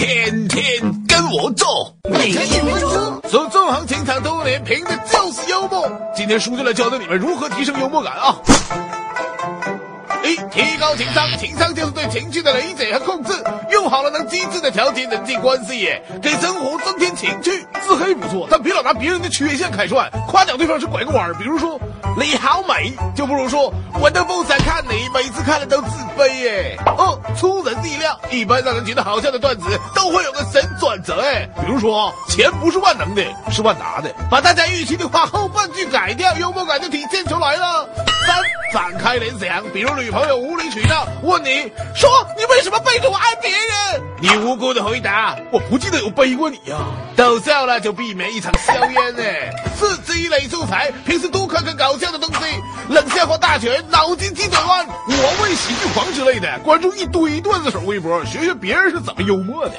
天天跟我做，每天读书，做纵横情场多年，凭的就是幽默。今天叔就来教教你们如何提升幽默感啊！一、提高情商，情商就是对情绪的理解和控制，用好了能机智的调节人际关系耶，给生活增添情趣。自黑不错，但别老拿别人的缺陷开涮，夸奖对方是拐个弯。比如说你好美，就不如说我都不想看你，每次看了都自卑耶。二、出人意料，一般让人觉得好笑的段子都会有个神转折哎，比如说钱不是万能的，是万达的，把大家预期的话后半句改掉，幽默感就体现出来了。三、展开联想，比如女朋友无理取闹，问你说你为什么背着我爱别人？你无辜的回答我不记得有背过你呀、逗笑了就避免一场硝烟呢。四、积累素材，平时多看看搞笑的东西，冷笑话大全，脑筋急转弯，我为喜剧狂之类的，关注一堆段子手微博，学学别人是怎么幽默的。